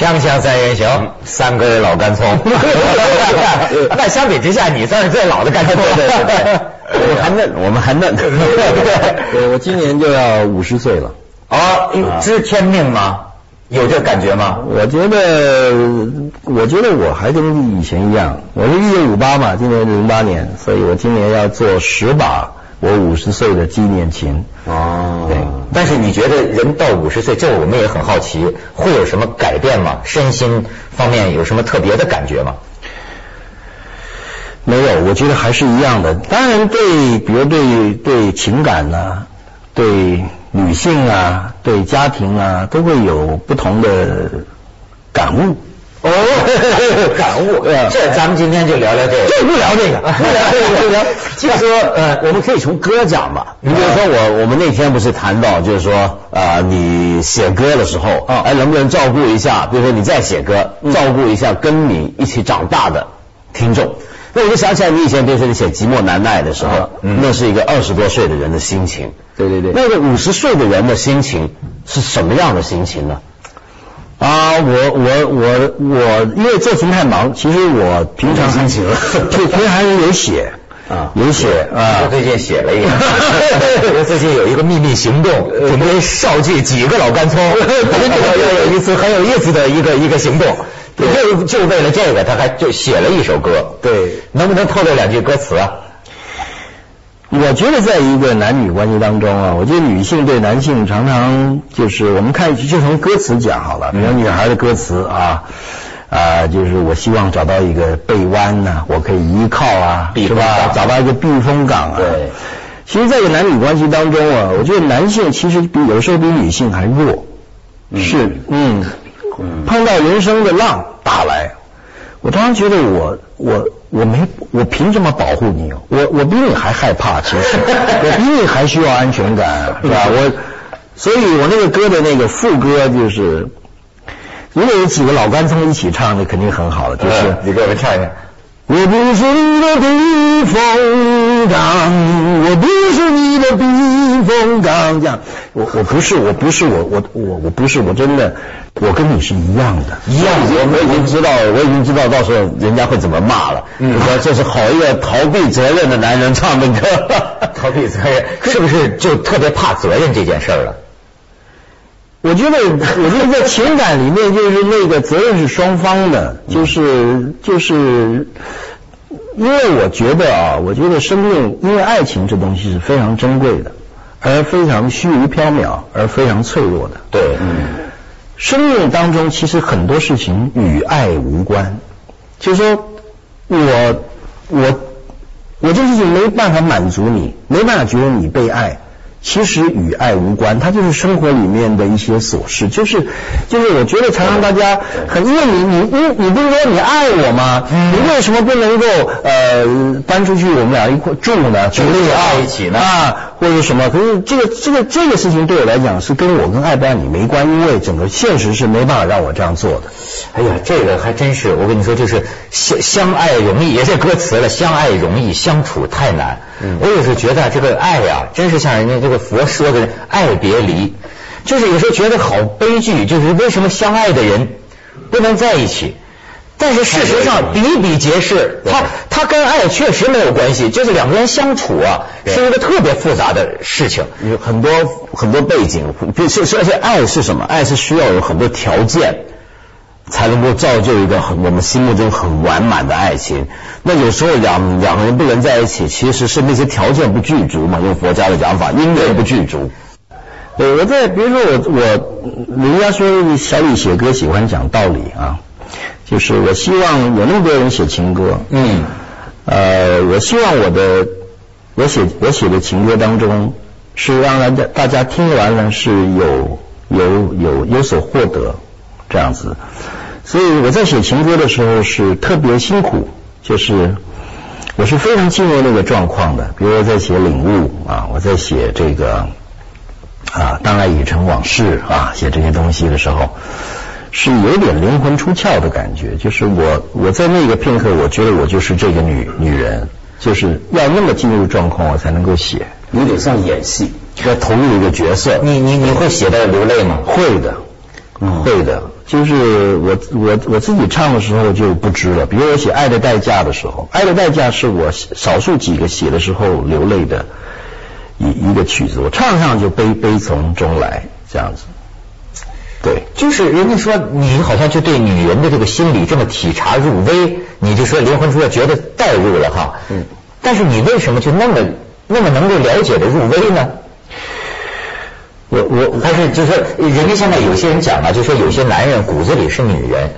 锵锵三人行，三根老干葱。那相比之下，你算是最老的干葱。对对对，我还嫩，我们还嫩。对，我今年就要五十岁了。哦，知天命吗？有这感觉吗？我觉得，我觉得我还跟以前一样。我是一九五八嘛，今年零八年，所以我今年要做十把我五十岁的纪念琴。哦，对。但是你觉得人到五十岁，这我们也很好奇，会有什么改变吗？身心方面有什么特别的感觉吗？没有，我觉得还是一样的。当然，对，比如对对情感呢，对。女性啊，对家庭啊，都会有不同的感悟。哦，感悟。这咱们今天就聊聊这个。就不聊这个，不聊这个，不聊。就说呃，我们可以从歌讲吧。你比如说我，我们那天不是谈到，就是说啊，你写歌的时候，哎，能不能照顾一下？比如说你在写歌，照顾一下跟你一起长大的听众。那我就想起来，你以前比如说你写《寂寞难耐》的时候，那是一个二十多岁的人的心情。对对对，那个五十岁的人的心情是什么样的心情呢？啊，我我我我，因为做琴太忙，其实我平常心情，平平常还是有写啊，有写啊。最近写了一个，我最近有一个秘密行动，准备少记几个老干葱，有有一次很有意思的一个一个行动，就就为了这个，他还就写了一首歌。对，能不能透露两句歌词啊？我觉得在一个男女关系当中啊，我觉得女性对男性常常就是我们看就从歌词讲好了，比如女孩的歌词啊啊，就是我希望找到一个臂弯呐，我可以依靠啊，是吧？找到一个避风港啊。对。其实，在一个男女关系当中啊，我觉得男性其实比有时候比女性还弱。是。嗯。碰到人生的浪打来，我常常觉得我我。我没，我凭什么保护你？我我比你还害怕，其实我比你还需要安全感，是吧？我，所以我那个歌的那个副歌就是，如果有几个老干葱一起唱，那肯定很好了。就是你给我们唱一下。我不是你的避风港，我不是你的避风港。这样，我我不是，我不是，我我我我不是，我真的，我跟你是一样的，一样。我我已经知道，我已经知道到时候人家会怎么骂了。嗯，说这是好一个逃避责任的男人唱的歌，逃避责任，是不是就特别怕责任这件事儿了？我觉得，我觉得在情感里面，就是那个责任是双方的，就是就是，因为我觉得啊，我觉得生命，因为爱情这东西是非常珍贵的，而非常虚无缥缈，而非常脆弱的。对，嗯，生命当中其实很多事情与爱无关，就是说我我我这事情没办法满足你，没办法觉得你被爱。其实与爱无关，它就是生活里面的一些琐事，就是就是我觉得常常大家很，因为你你你你不是说你爱我吗？你为什么不能够呃搬出去我们俩一块住呢？举例在一起呢？啊，或者什么？可是这个这个这个事情对我来讲是跟我跟爱不爱你没关，因为整个现实是没办法让我这样做的。哎呀，这个还真是，我跟你说，就是相相爱容易，也是歌词了，相爱容易相处太难。我有时候觉得这个爱呀，真是像人家这个佛说的“爱别离”，就是有时候觉得好悲剧，就是为什么相爱的人不能在一起？但是事实上比比皆是，他他跟爱确实没有关系，就是两个人相处啊，是一个特别复杂的事情，有很多很多背景，是是而且爱是什么？爱是需要有很多条件。才能够造就一个很我们心目中很完满的爱情。那有时候两两个人不能在一起，其实是那些条件不具足嘛。用佛家的讲法，因缘不具足。对，我在比如说我我人家说小李写歌喜欢讲道理啊，就是我希望有那么多人写情歌，嗯，呃，我希望我的我写我写的情歌当中是让大家大家听完了是有有有有所获得这样子。所以我在写情歌的时候是特别辛苦，就是我是非常进入那个状况的。比如我在写领悟啊，我在写这个啊，当爱已成往事啊，写这些东西的时候，是有点灵魂出窍的感觉。就是我我在那个片刻，我觉得我就是这个女女人，就是要那么进入状况，我才能够写。有点像演戏，要投入一个角色。你你你会写到流泪吗？会的。会的，就是我我我自己唱的时候就不知了。比如我写《爱的代价》的时候，《爱的代价》是我少数几个写的时候流泪的一一个曲子，我唱上就悲悲从中来这样子。对，就是人家说你好像就对女人的这个心理这么体察入微，你就说离婚书觉得代入了哈。嗯。但是你为什么就那么那么能够了解的入微呢？我我还是就是说，人家现在有些人讲啊，就说有些男人骨子里是女人，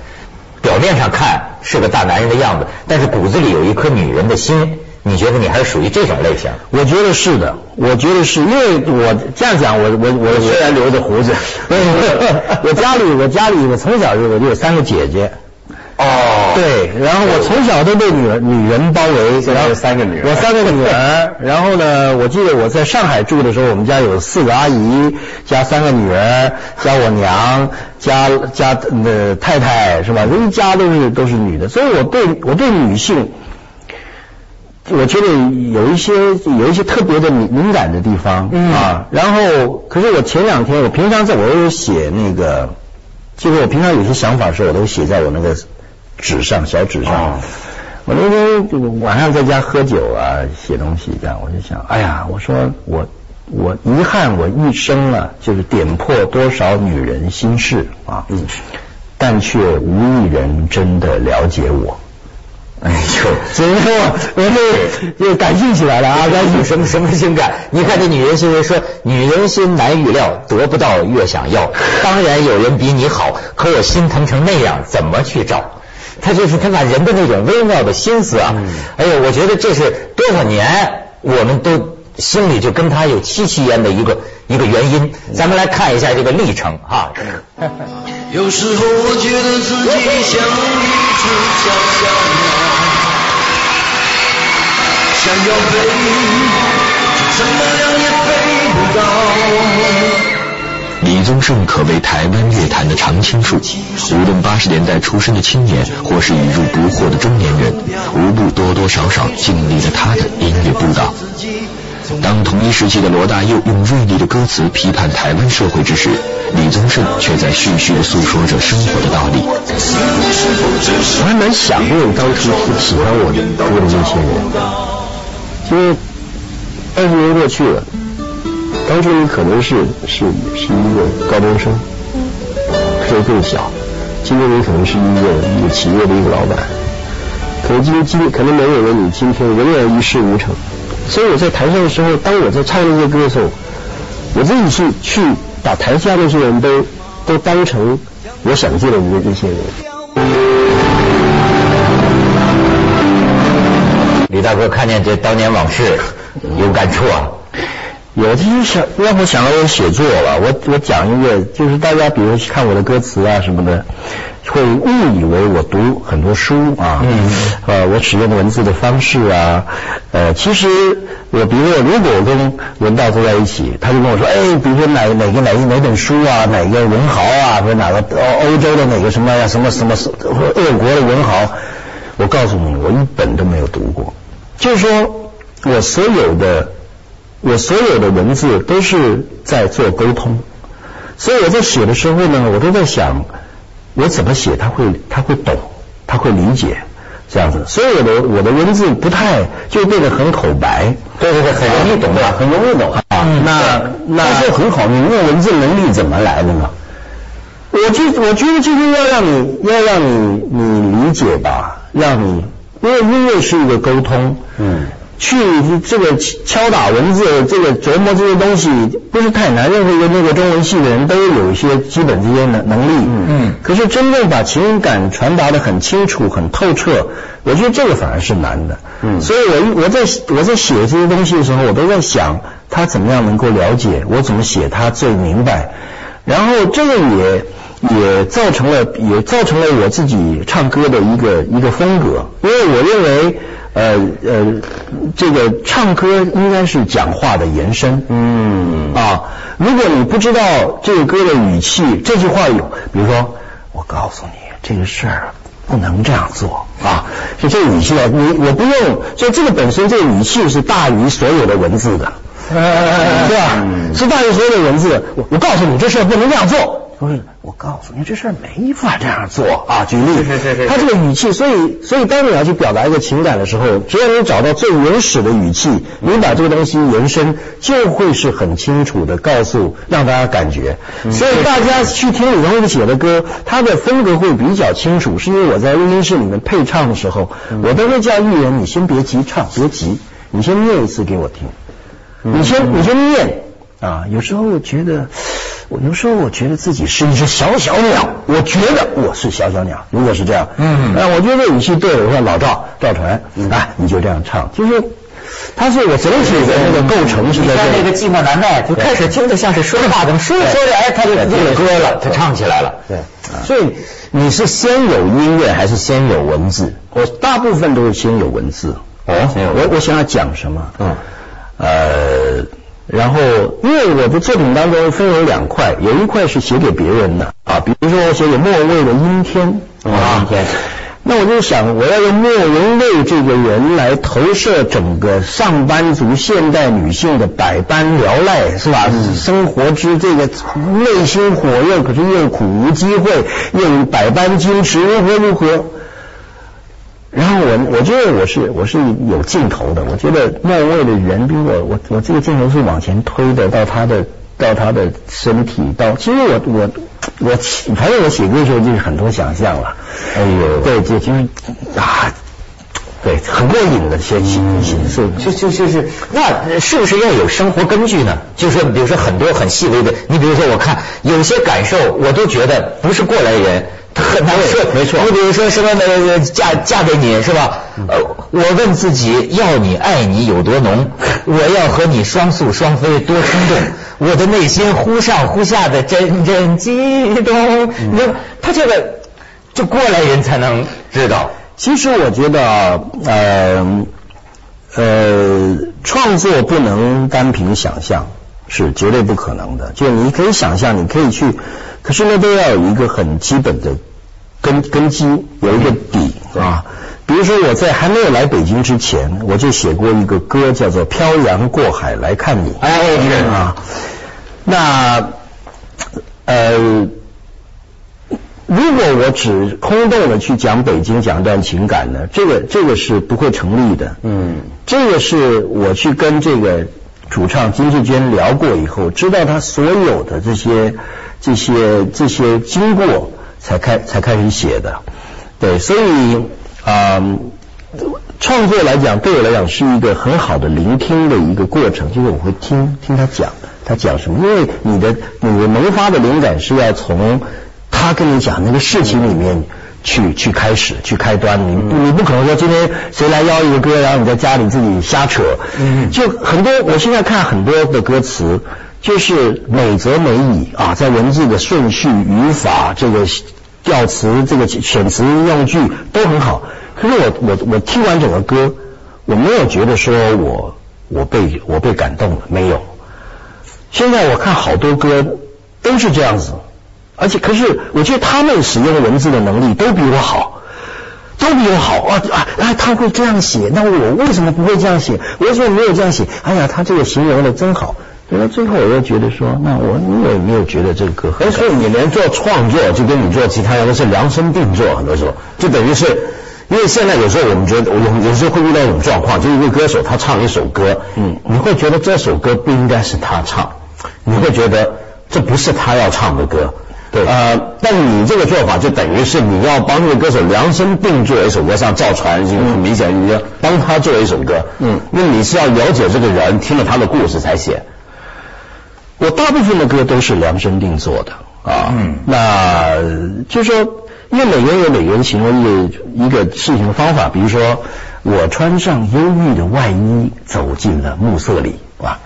表面上看是个大男人的样子，但是骨子里有一颗女人的心。你觉得你还是属于这种类型？我觉得是的，我觉得是因为我这样讲，我我我虽然留着胡子，我家里我家里我从小就我就有三个姐姐。哦，对，然后我从小都被女女人包围，然后三个女儿，我三个女儿，然后呢，我记得我在上海住的时候，我们家有四个阿姨加三个女儿加我娘加加呃太太是吧？一家都是都是女的，所以我对我对女性，我觉得有一些有一些特别的敏敏感的地方啊。然后，可是我前两天我平常在我有写那个，就是我平常有些想法的时候，我都写在我那个。纸上小纸上，我那天晚上在家喝酒啊，写东西这样，我就想，哎呀，我说我我遗憾我一生啊，就是点破多少女人心事啊，嗯，但却无一人真的了解我。哎呦，所以我我就就感性起来了啊，感性什么什么性感？你看这女人心说，女人心难预料，得不到越想要。当然有人比你好，可我心疼成那样，怎么去找？他就是他把人的那种微妙的心思啊，哎呦，我觉得这是多少年我们都心里就跟他有戚戚焉的一个一个原因。咱们来看一下这个历程哈。有时候我觉得自己像一只小小鸟，想要飞，怎么样也飞不到。李宗盛可谓台湾乐坛的常青树，无论八十年代出生的青年，或是已入不惑的中年人，无不多多少少经历了他的音乐步道。当同一时期的罗大佑用锐利的歌词批判台湾社会之时，李宗盛却在絮絮地诉说着生活的道理。我还蛮想念当初喜欢我的歌的那些人，因为二十年过去了。当初你可能是是是一个高中生，可能更小；今天你可能是一个一个企业的一个老板，可能今天今天可能没有了你今天仍然一事无成。所以我在台上的时候，当我在唱那些歌的时候，我自己去去把台下那些人都都当成我想见的那那些人。李大哥看见这当年往事，有感触啊。有这些想让我想到我写作了。我我讲一个，就是大家比如看我的歌词啊什么的，会误以为我读很多书啊，嗯，呃，我使用文字的方式啊，呃，其实我比如说，如果我跟文道坐在一起，他就跟我说，哎，比如说哪哪个哪哪本书啊，哪个文豪啊，或者哪个欧欧洲的哪个什么呀，什么什么俄国的文豪，我告诉你，我一本都没有读过，就是说我所有的。我所有的文字都是在做沟通，所以我在写的时候呢，我都在想，我怎么写他会他会懂，他会理解这样子。所以我的我的文字不太就变得很口白，对对对，很容易懂的，很容易懂啊。那那就很好，你那文字能力怎么来的呢？我就我觉得就是要让你要让你你理解吧，让你因为音乐是一个沟通，嗯。去这个敲打文字，这个琢磨这些东西不是太难。任何一个那个中文系的人都有一些基本这些能能力。嗯。可是真正把情感传达的很清楚、很透彻，我觉得这个反而是难的。嗯。所以我我在我在写这些东西的时候，我都在想他怎么样能够了解我怎么写他最明白。然后这个也也造成了也造成了我自己唱歌的一个一个风格，因为我认为。呃呃，这个唱歌应该是讲话的延伸。嗯啊，如果你不知道这个歌的语气，这句话有，比如说，我告诉你这个事儿不能这样做啊，就这个语气啊，你我不用，就这个本身这个语气是大于所有的文字的，对吧？是大于所有的文字。我我告诉你这事儿不能这样做。都是我告诉你，这事儿没法这样做啊。举例，是是是，他这个语气，所以所以当你要去表达一个情感的时候，只要你找到最原始的语气，你把这个东西延伸，就会是很清楚的告诉让大家感觉。所以大家去听李宗盛写的歌，他的风格会比较清楚，是因为我在录音室里面配唱的时候，我都会叫艺人，你先别急唱，别急，你先念一次给我听，你先你先念啊。有时候我觉得。我有时候我觉得自己是一只小小鸟，我觉得我是小小鸟。如果是这样，嗯，那我觉得语气对了。我说老赵赵传，啊，你就这样唱，就是他是我整体的那个构成是在这。那个寂寞难耐，就开始听着像是说话，怎么说着说着，哎，他就这个歌了，他唱起来了。对，所以你是先有音乐还是先有文字？我大部分都是先有文字。哦，我我想要讲什么？嗯，呃。然后，因为我的作品当中分为两块，有一块是写给别人的啊，比如说我写给莫文蔚的《阴天》啊，那我就想我要用莫文蔚这个人来投射整个上班族现代女性的百般聊赖，是吧？生活之这个内心火热，可是又苦无机会，又百般矜持，如何如何？然后我我觉得我是我是有镜头的，我觉得莫文蔚的人比我我我这个镜头是往前推的，到他的到他的身体，到其实我我我反正我写歌的时候就是很多想象了，哎呦，对，就就是啊，对，很过瘾的些形形式，就就就是那是不是要有生活根据呢？就是比如说很多很细微的，你比如说我看有些感受，我都觉得不是过来人。很难受，没错。你比如说什么呃嫁嫁给你是吧？呃，我问自己，要你爱你有多浓？我要和你双宿双飞多冲动？我的内心忽上忽下的阵阵激动。你说他这个就过来人才能知道。其实我觉得呃呃，创作不能单凭想象，是绝对不可能的。就你可以想象，你可以去。可是那，都要有一个很基本的根根基，有一个底啊。比如说我在还没有来北京之前，我就写过一个歌，叫做《漂洋过海来看你》。哎，啊，那呃，如果我只空洞的去讲北京，讲段情感呢，这个这个是不会成立的。嗯，这个是我去跟这个主唱金志娟聊过以后，知道他所有的这些。这些这些经过才开才开始写的，对，所以啊，创作来讲对我来讲是一个很好的聆听的一个过程，就是我会听听他讲，他讲什么，因为你的你的萌发的灵感是要从他跟你讲那个事情里面去去开始去开端，你你不可能说今天谁来邀一个歌，然后你在家里自己瞎扯，就很多我现在看很多的歌词。就是美则美矣啊，在文字的顺序、语法、这个调词、这个选词用句都很好。可是我我我听完整个歌，我没有觉得说我我被我被感动了，没有。现在我看好多歌都是这样子，而且可是我觉得他们使用文字的能力都比我好，都比我好啊啊！他会这样写，那我为什么不会这样写？我为什么没有这样写？哎呀，他这个形容的真好。那最后我又觉得说，那我你有没有觉得这个歌？所以你连做创作就跟你做其他都是量身定做，很多时候就等于是，因为现在有时候我们觉得，有有时候会遇到一种状况，就一个歌手他唱一首歌，嗯，你会觉得这首歌不应该是他唱，你会觉得这不是他要唱的歌，对，呃，但你这个做法就等于是你要帮这个歌手量身定做一首歌，像赵传，就很明显你要帮他做一首歌，嗯，那你是要了解这个人，听了他的故事才写。我大部分的歌都是量身定做的。啊，嗯。那就是说，因为每个人有每个人形容一个一个事情的方法，比如说，我穿上忧郁的外衣走进了暮色里，啊，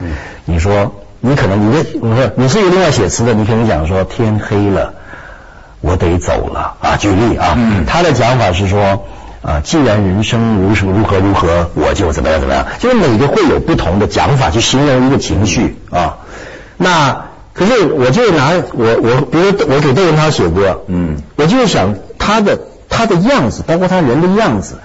你说你可能你的 我说你是一个另外写词的，你可能讲说天黑了，我得走了。啊，举例啊，他的讲法是说啊，既然人生如如何如何，我就怎么样怎么样，就是每个会有不同的讲法去形容一个情绪啊。那可是我就拿我我比如我给窦文涛写歌，嗯，我就是想他的他的样子，包括他人的样子，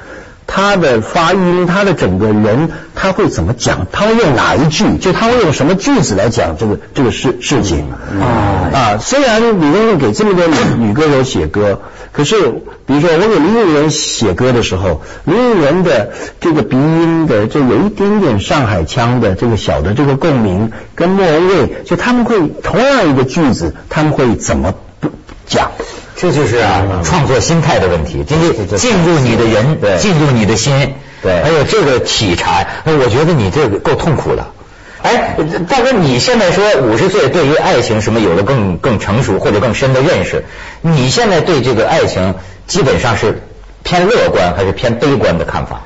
他的发音，他的整个人，他会怎么讲？他会用哪一句？就他会用什么句子来讲这个这个事事情？啊啊！虽然李宗盛给这么多女女歌手写歌，可是比如说我给林忆莲写歌的时候，林忆莲的这个鼻音的，这有一点点上海腔的这个小的这个共鸣，跟莫文蔚，就他们会同样一个句子，他们会怎么讲？这就是啊，创作心态的问题，就是进入你的人，进入你的心，对，还有这个体察，我觉得你这个够痛苦的。哎，大哥，你现在说五十岁对于爱情什么有了更更成熟或者更深的认识，你现在对这个爱情基本上是偏乐观还是偏悲观的看法？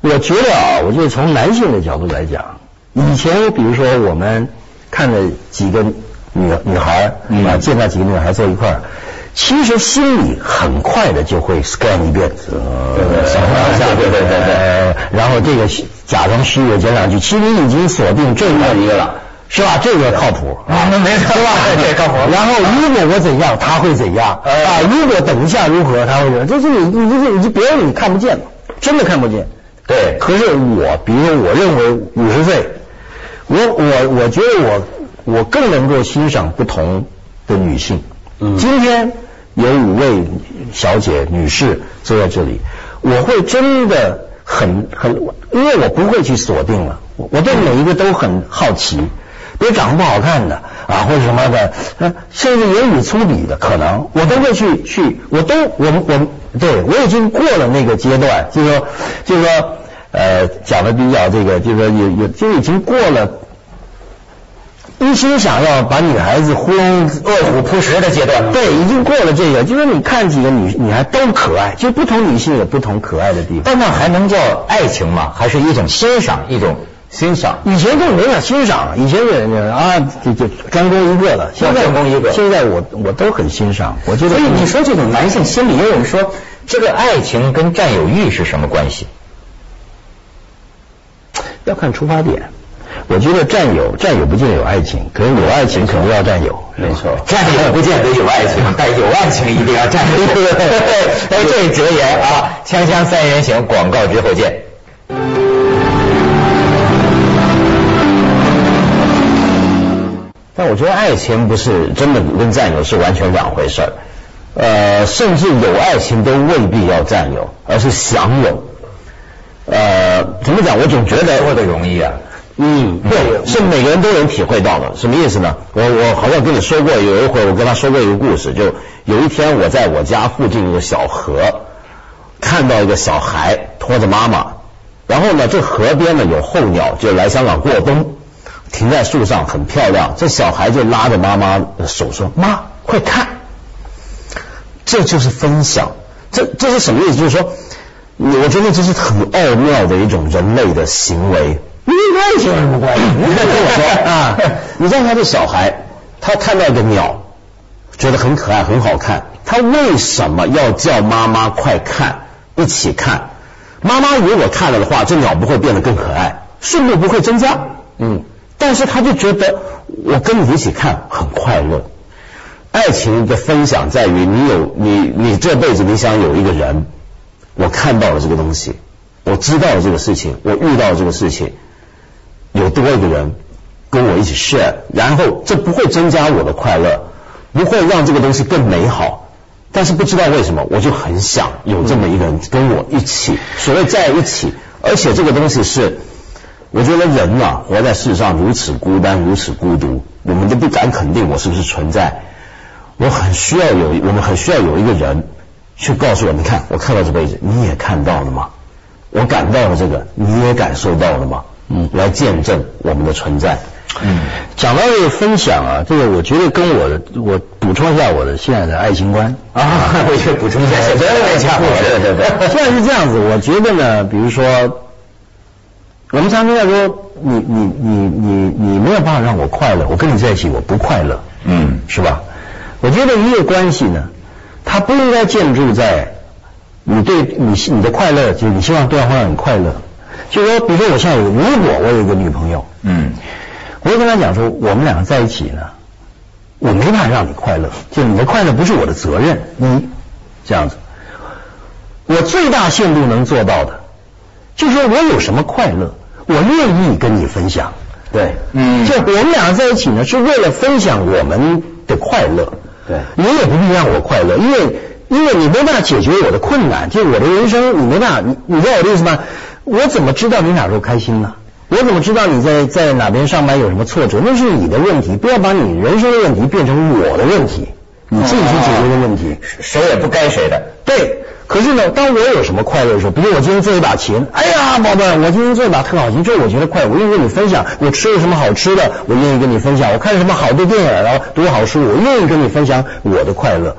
我觉得啊，我就从男性的角度来讲，以前比如说我们看了几个女女孩啊，见到几个女孩坐一块儿。其实心里很快的就会 scan 一遍，对对，小一下，对对对对，然后这个假装虚伪讲两句，其实你已经锁定这样一个了，是吧？这个靠谱啊，那没错，是吧？这靠谱。然后如果我怎样，他会怎样啊？如果等一下如何，他会怎样？就是你你就是你别人你看不见真的看不见。对。可是我，比如说，我认为五十岁，我我我觉得我我更能够欣赏不同的女性。今天有五位小姐、女士坐在这里，我会真的很很，因为我不会去锁定了，我对每一个都很好奇，比如长得不好看的啊，或者什么的，甚至言语粗鄙的，可能我都会去去，我都我们我对我已经过了那个阶段，就是说就是说呃讲的比较这个，就是说有有就已经过了。一心想要把女孩子轰饿虎扑食的阶段，对，已经过了这个。就是你看几个女女孩都可爱，就不同女性有不同可爱的地方。但那还能叫爱情吗？还是一种欣赏，一种欣赏？以前更没法欣赏，以前是啊，就就专攻一个了。现在专攻一个，现在我我都很欣赏。我觉得，所以你说这种男性心理，也有人说这个爱情跟占有欲是什么关系？要看出发点。我觉得占有占有不见得有爱情，可能有爱情可能要占有。没错，占有不见得有爱情，但有爱情一定要占有。哎，这是哲言啊！锵锵三人行，广告之后见。但我觉得爱情不是真的跟占有是完全两回事儿。呃，甚至有爱情都未必要占有，而是享有。呃，怎么讲？我总觉得说的容易啊。嗯，对，是每个人都能体会到的。什么意思呢？我我好像跟你说过，有一回我跟他说过一个故事，就有一天我在我家附近一个小河，看到一个小孩拖着妈妈，然后呢，这河边呢有候鸟，就来香港过冬，停在树上很漂亮。这小孩就拉着妈妈的手说：“妈，快看！”这就是分享。这这是什么意思？就是说，我觉得这是很奥妙的一种人类的行为。跟爱情有什么关系？你再跟我说啊！你让他的小孩，他看到一个鸟，觉得很可爱、很好看，他为什么要叫妈妈快看，一起看？妈妈如果看了的话，这鸟不会变得更可爱，数目不会增加。嗯，但是他就觉得我跟你一起看很快乐。爱情的分享在于你有你你这辈子你想有一个人，我看到了这个东西，我知道了这个事情，我遇到了这个事情。有多一个人跟我一起 share，然后这不会增加我的快乐，不会让这个东西更美好。但是不知道为什么，我就很想有这么一个人跟我一起，所谓在一起。而且这个东西是，我觉得人啊，活在世上如此孤单，如此孤独，我们都不敢肯定我是不是存在。我很需要有，我们很需要有一个人去告诉我，你看，我看到这辈子，你也看到了吗？我感到了这个，你也感受到了吗？嗯，来见证我们的存在。嗯，讲到这个分享啊，这个我觉得跟我的，我补充一下我的现在的爱情观啊，我去补充一下，对对对对，现在是这样子，我觉得呢，比如说，我们常常在说，你你你你你没有办法让我快乐，我跟你在一起我不快乐，嗯，是吧？我觉得一个关系呢，它不应该建筑在你对你你的快乐，就是你希望对方让你快乐。就说，比如说，我现在有，如果我有一个女朋友，嗯，我就跟她讲说，我们两个在一起呢，我没办法让你快乐，就你的快乐不是我的责任，一这样子，我我最大限度能做到的，就是说我有什么快乐，我愿意跟你分享。对，嗯，就我们两个在一起呢，是为了分享我们的快乐。对，你也不必让我快乐，因为因为你没办法解决我的困难，就我的人生你没办法，你你知道我的意思吗？我怎么知道你哪时候开心呢？我怎么知道你在在哪边上班有什么挫折？那是你的问题，不要把你人生的问题变成我的问题，你自己去解决的问题，谁也不该谁的。对。可是呢，当我有什么快乐的时候，比如我今天做一把琴，哎呀，宝贝儿，我今天做一把特好琴，这我觉得快，我愿意跟你分享。我吃了什么好吃的，我愿意跟你分享。我看了什么好的电影，然后读好书，我愿意跟你分享我的快乐。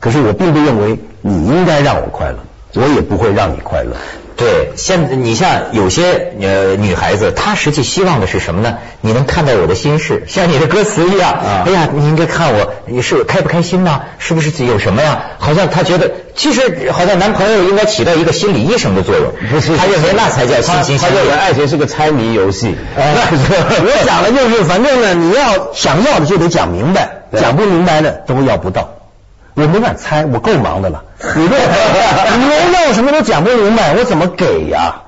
可是我并不认为你应该让我快乐，我也不会让你快乐。对，现你像有些呃女孩子，她实际希望的是什么呢？你能看到我的心事，像你的歌词一样。哎呀，你应该看我，你是开不开心呢？是不是有什么呀？好像她觉得，其实好像男朋友应该起到一个心理医生的作用。不是，他认为那才叫心心相印。他认为爱情是个猜谜游戏。我讲的就是，反正呢，你要想要的就得讲明白，讲不明白的都要不到。我没敢猜，我够忙的了。你问，你让我什么都讲不明白，我怎么给呀？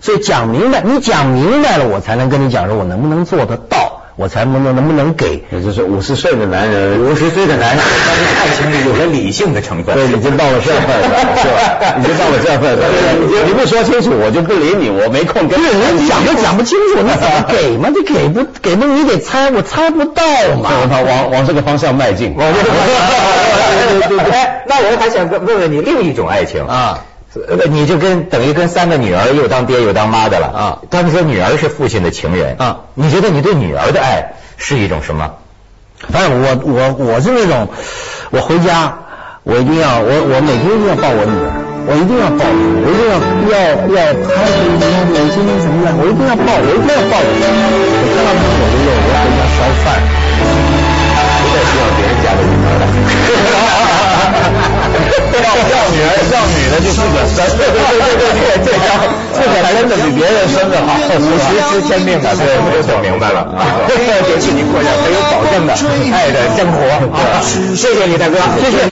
所以讲明白，你讲明白了，我才能跟你讲说，我能不能做得到。我才能能能不能给？也就是五十岁的男人，五十岁的男人，但是爱情里有了理性的成分，对，已经到了这份了，是吧？已经到了这份了。你不说清楚，我就不理你，我没空跟你。你讲都讲不清楚，那怎么给 嘛？你给不给不？你得猜，我猜不到嘛。他往往这个方向迈进。往这个方向。对对对。哎，那我还想问问你另一种爱情啊。呃，你就跟等于跟三个女儿又当爹又当妈的了啊！他们说女儿是父亲的情人啊，你觉得你对女儿的爱是一种什么？反正我我我是那种，我回家我一定要我我每天一定要抱我女儿，我一定要抱，我一定要要要拍你，你看你今天怎么样？我一定要抱，我一定要抱你。我看到他我就要我要回家烧饭，不 再需要别人家的女儿了。要要女儿要女的就自个生，对对对对对，这样自个生的比别人生的好，五十知天命的，对，我就想明白了啊，这就是你过上很有保证的爱的生活。谢谢你大哥，谢谢。